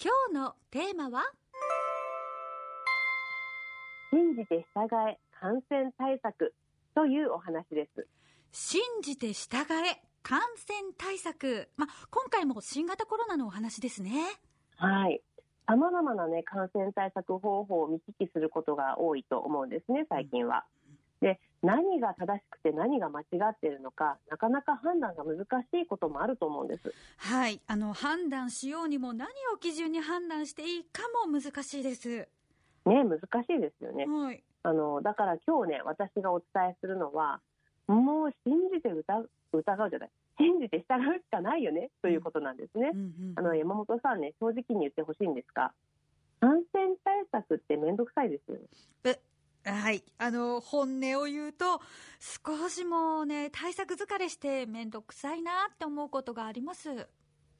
今日のテーマは？信じて従え感染対策というお話です。信じて従え感染対策。まあ、今回も新型コロナのお話ですね。はい。様々なね、感染対策方法を見聞きすることが多いと思うんですね、最近は。で、何が正しくて何が間違っているのか、なかなか判断が難しいこともあると思うんです。はい。あの、判断しようにも何を基準に判断していいかも難しいです。ね、難しいですよね。はい。あの、だから今日ね、私がお伝えするのは、もう信じて疑う、疑うじゃない。信じて従うしかないよね、ということなんですね。うんうんあの、山本さんね、正直に言ってほしいんですが、感染対策ってめんどくさいですよね。はい。あの、本音を言うと、少しもうね、対策疲れしてめんどくさいなって思うことがあります。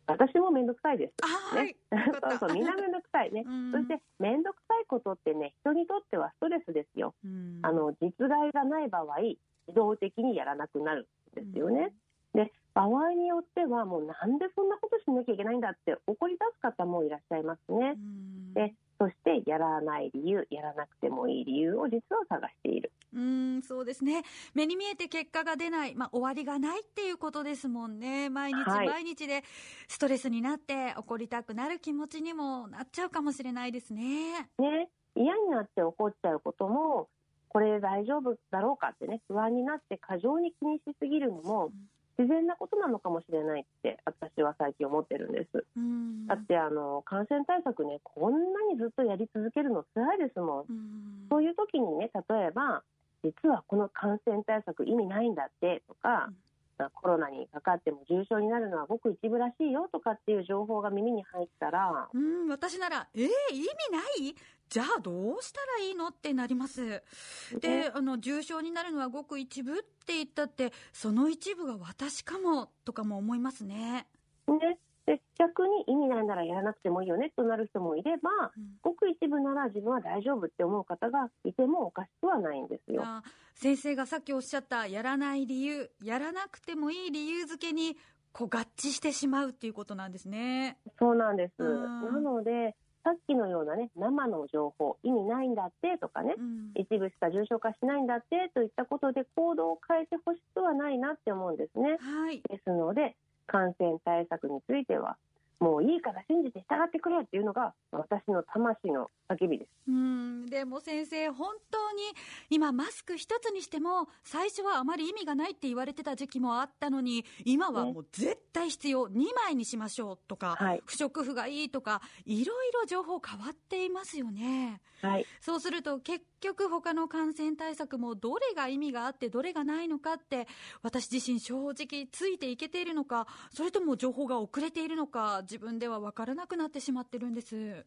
私もめんどくさいです。あはい。そうそう、みんなめんどくさいね。うんそして、めんどくさいことってね、人にとってはストレスですよ。うんあの、実害がない場合、自動的にやらなくなるんですよね。で、場合によっては、もうなんでそんなことしなきゃいけないんだって怒り出す方もいらっしゃいますね。うんで、そして、やらない理由、やらなくてもいい理由を実は探している。うん、そうですね。目に見えて結果が出ない、まあ、終わりがないっていうことですもんね。毎日はい毎日でストレスになって怒りたくなる気持ちにもなっちゃうかもしれないですね。ね、嫌になって怒っちゃうことも、これ大丈夫だろうかってね、不安になって過剰に気にしすぎるのも、自然なことなのかもしれないって、私は最近思ってるんです。うん。だって、あの、感染対策ね、こんなにずっとやり続けるの辛いですもんそういう時にね、例えば、実はこの感染対策意味ないんだってとか、コロナにかかっても重症になるのはごく一部らしいよとかっていう情報が耳に入ったら、うん、私なら、えー、意味ない？じゃあどうしたらいいの？ってなります。でね、あの、重症になるのはごく一部って言ったって、その一部が私かも、とかも思いますね。ね、で逆に意味ないならやらなくてもいいよねとなる人もいれば、うんごく一部なら自分は大丈夫って思う方がいてもおかしくはないんですよ。あ先生がさっきおっしゃったやらない理由やらなくてもいい理由付けにこう合致してしまうっていうことなんですね。そうなんです。うんなので、さっきのようなね、生の情報、意味ないんだってとかね、うん一部しか重症化しないんだってといったことで行動を変えてほしくはないなって思うんですね。はい。ですので、感染対策については、もういいから信じて従ってくれっていうのが私の魂の叫びです。うんでも先生本当に今マスク一つにしても最初はあまり意味がないって言われてた時期もあったのに今はもう絶対必要2枚にしましょうとか、はい不織布がいいとかいろいろ情報変わっていますよね。はい。そうすると結局他の感染対策もどれが意味があってどれがないのかって私自身正直ついていけているのかそれとも情報が遅れているのか自分では分からなくなってしまってるんです。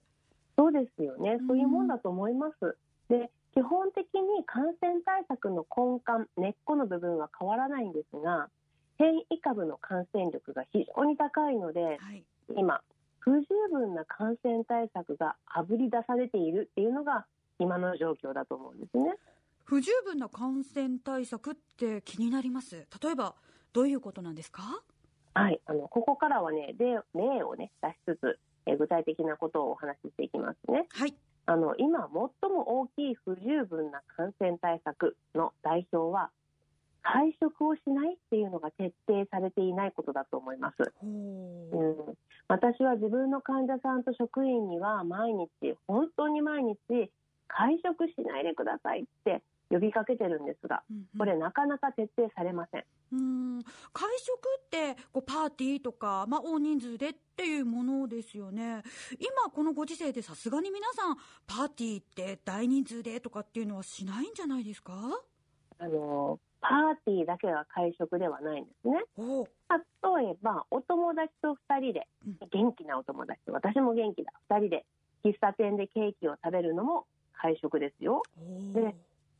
そうですよねう。んそういうもんだと思います。で、基本的に感染対策の根幹、根っこの部分は変わらないんですが、変異株の感染力が非常に高いので、はい。今、不十分な感染対策があぶり出されているっていうのが今の状況だと思うんですね。不十分な感染対策って気になります。例えばどういうことなんですか？はい、あのここからはね例例をね出しつつ、えー具体的なことをお話ししていきますね。はい。あの今最も大きい不十分な感染対策の代表は会食をしないっていうのが徹底されていないことだと思います。ほうん、私は自分の患者さんと職員には毎日本当に毎日会食しないでくださいって呼びかけてるんですがこれなかなか徹底されません。うん。会食ってこうパーティーとか、まあ、大人数でっていうものですよね。今このご時世でさすがに皆さんパーティーって大人数でとかっていうのはしないんじゃないですか？あのパーティーだけが会食ではないんですね。お例えばお友達と2人でうん。元気なお友達。と私も元気だ。2人で喫茶店でケーキを食べるのも会食ですよ。おで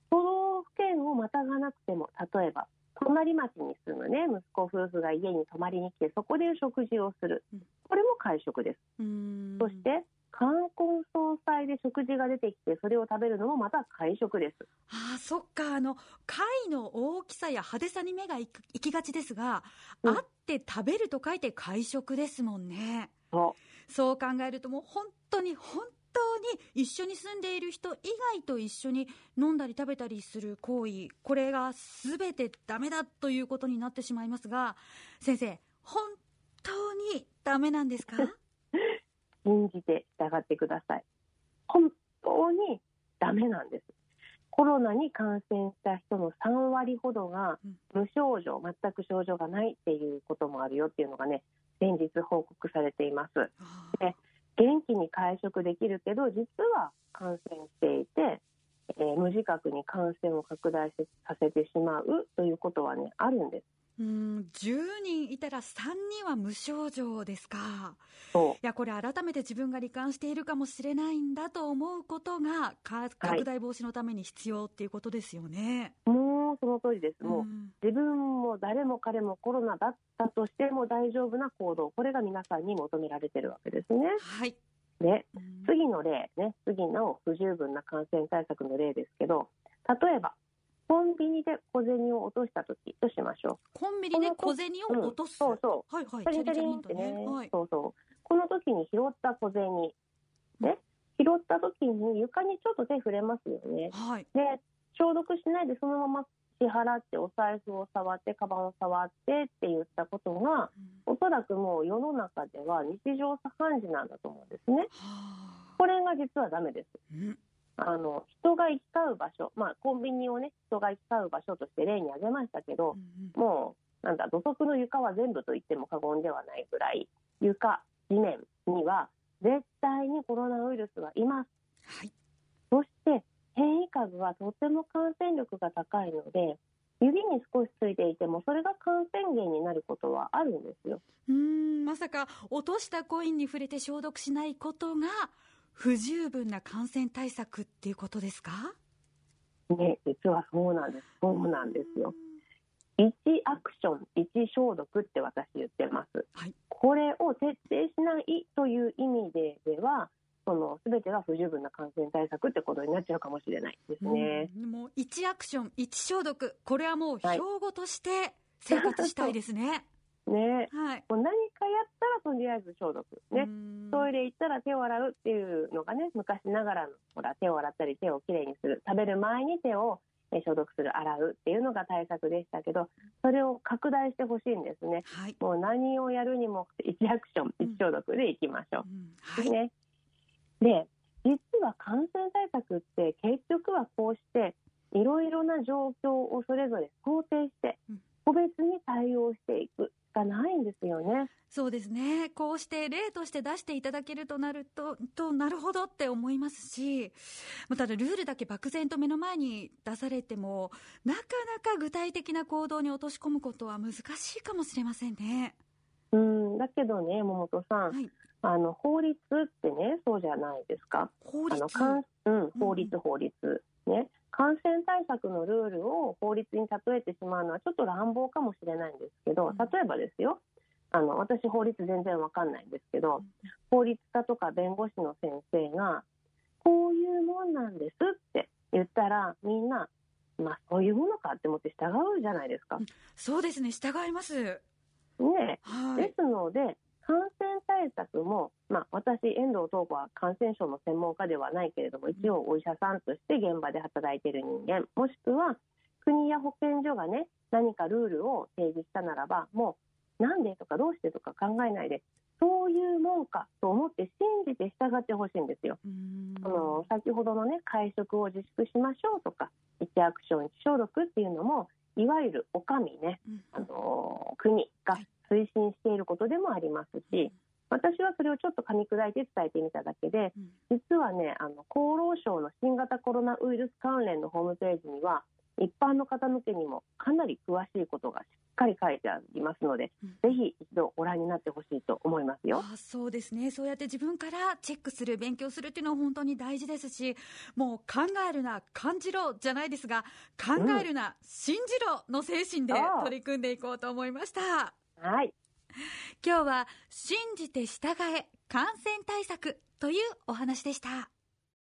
都道府県をまたがなくても例えば隣町に住むね息子夫婦が家に泊まりに来てそこで食事をする。うん。これも会食です。うん。そして冠婚葬祭で食事が出てきてそれを食べるのもまた会食です。ああそっか。あの貝の大きさや派手さに目が行きがちですが、うん。あって食べると書いて会食ですもんね。そそう考えるともう本当に本当に一緒に住んでいる人以外と一緒に飲んだり食べたりする行為これが全てダメだということになってしまいますが先生本当にダメなんですか？信じて従ってください。本当にダメなんです。コロナに感染した人の3割ほどが無症状全く症状がないっていうこともあるよっていうのがね先日報告されています。で元気に会食できるけど実は感染していて、えー、無自覚に感染を拡大させてしまうということはねあるんです。うん10人いたら3人は無症状ですか。いやこれ改めて自分が罹患しているかもしれないんだと思うことが拡大防止のために必要っていうことですよね、はい、その通りです、もう自分も誰も彼もコロナだったとしても大丈夫な行動これが皆さんに求められてるわけですね。はいで次の例ね次の不十分な感染対策の例ですけど例えばコンビニで小銭を落とした時としましょう。コンビニで小銭を落とす、うん、そうそう。はいはい。チャリチャリンってね、はい、そうそう。この時に拾った小銭、ね、拾った時に床にちょっと手触れますよね。はい。で、消毒しないでそのまま支払ってお財布を触ってカバンを触ってって言ったことが、うん、おそらくもう世の中では日常茶飯事なんだと思うんですね。これが実はダメです。うん。あの人が行き交う場所、まあ、コンビニをね人が行き交う場所として例に挙げましたけど、もうなんだ土足の床は全部と言っても過言ではないぐらい床地面には絶対にコロナウイルスはいます、はい、そして変異株はとても感染力が高いので指に少しついていてもそれが感染源になることはあるんですようんまさか落としたコインに触れて消毒しないことが不十分な感染対策っていうことですか？ね、実はそうなんです。そうなんですよ。1アクション、1消毒って私言ってます。はい、これを徹底しないという意味ででは、その全てが不十分な感染対策ってことになっちゃうかもしれないですね。うん、もう1アクション、1消毒、これはもう標語として生活したいですね。はいね、はい、もう何かやったらとりあえず消毒、ね、トイレ行ったら手を洗うっていうのがね昔ながらのほら手を洗ったり手をきれいにする。食べる前に手を消毒する洗うっていうのが対策でしたけどそれを拡大してほしいんですね、はい、もう何をやるにも1アクション1消毒でいきましょう、うん。はい、ね、で実は感染対策って結局はこうしていろいろな状況をそれぞれ想定して個別に対応していくがないんですよね。そうですね。こうして例として出していただけるとなると、となるほどって思いますし、ただルールだけ漠然と目の前に出されても、なかなか具体的な行動に落とし込むことは難しいかもしれませんね。うん、だけどね、桃本さん、はい、あの法律ってね、そうじゃないですか。法律？あのうん、法律、法律。ね。感染対策のルールを法律に例えてしまうのはちょっと乱暴かもしれないんですけど、例えばですよ、あの私、法律全然わかんないんですけど、法律家とか弁護士の先生が、こういうもんなんですって言ったら、みんな、まあ、そういうものかって思って従うじゃないですか。そうですね、従います。ね、はい、ですので、感染対策も、まあ、私、遠藤東子は感染症の専門家ではないけれども、一応お医者さんとして現場で働いている人間、もしくは国や保健所がね、何かルールを提示したならば、もう、なんでとかどうしてとか考えないで、そういうもんかと思って信じて従ってほしいんですよ。あの先ほどのね会食を自粛しましょうとか1アクション1消毒っていうのもいわゆるお上ね、あの国が推進していることでもありますし、私はそれをちょっと噛み砕いて伝えてみただけで、実はね、あの厚労省の新型コロナウイルス関連のホームページには、一般の方向けにもかなり詳しいことがしっかり書いてありますので、うん、ぜひ一度ご覧になってほしいと思いますよ。あそうですね、そうやって自分からチェックする、勉強するっていうのは本当に大事ですし、もう考えるな、感じろじゃないですが、考えるな、うん、信じろの精神で取り組んでいこうと思いました。はい。今日は信じて従え感染対策というお話でした。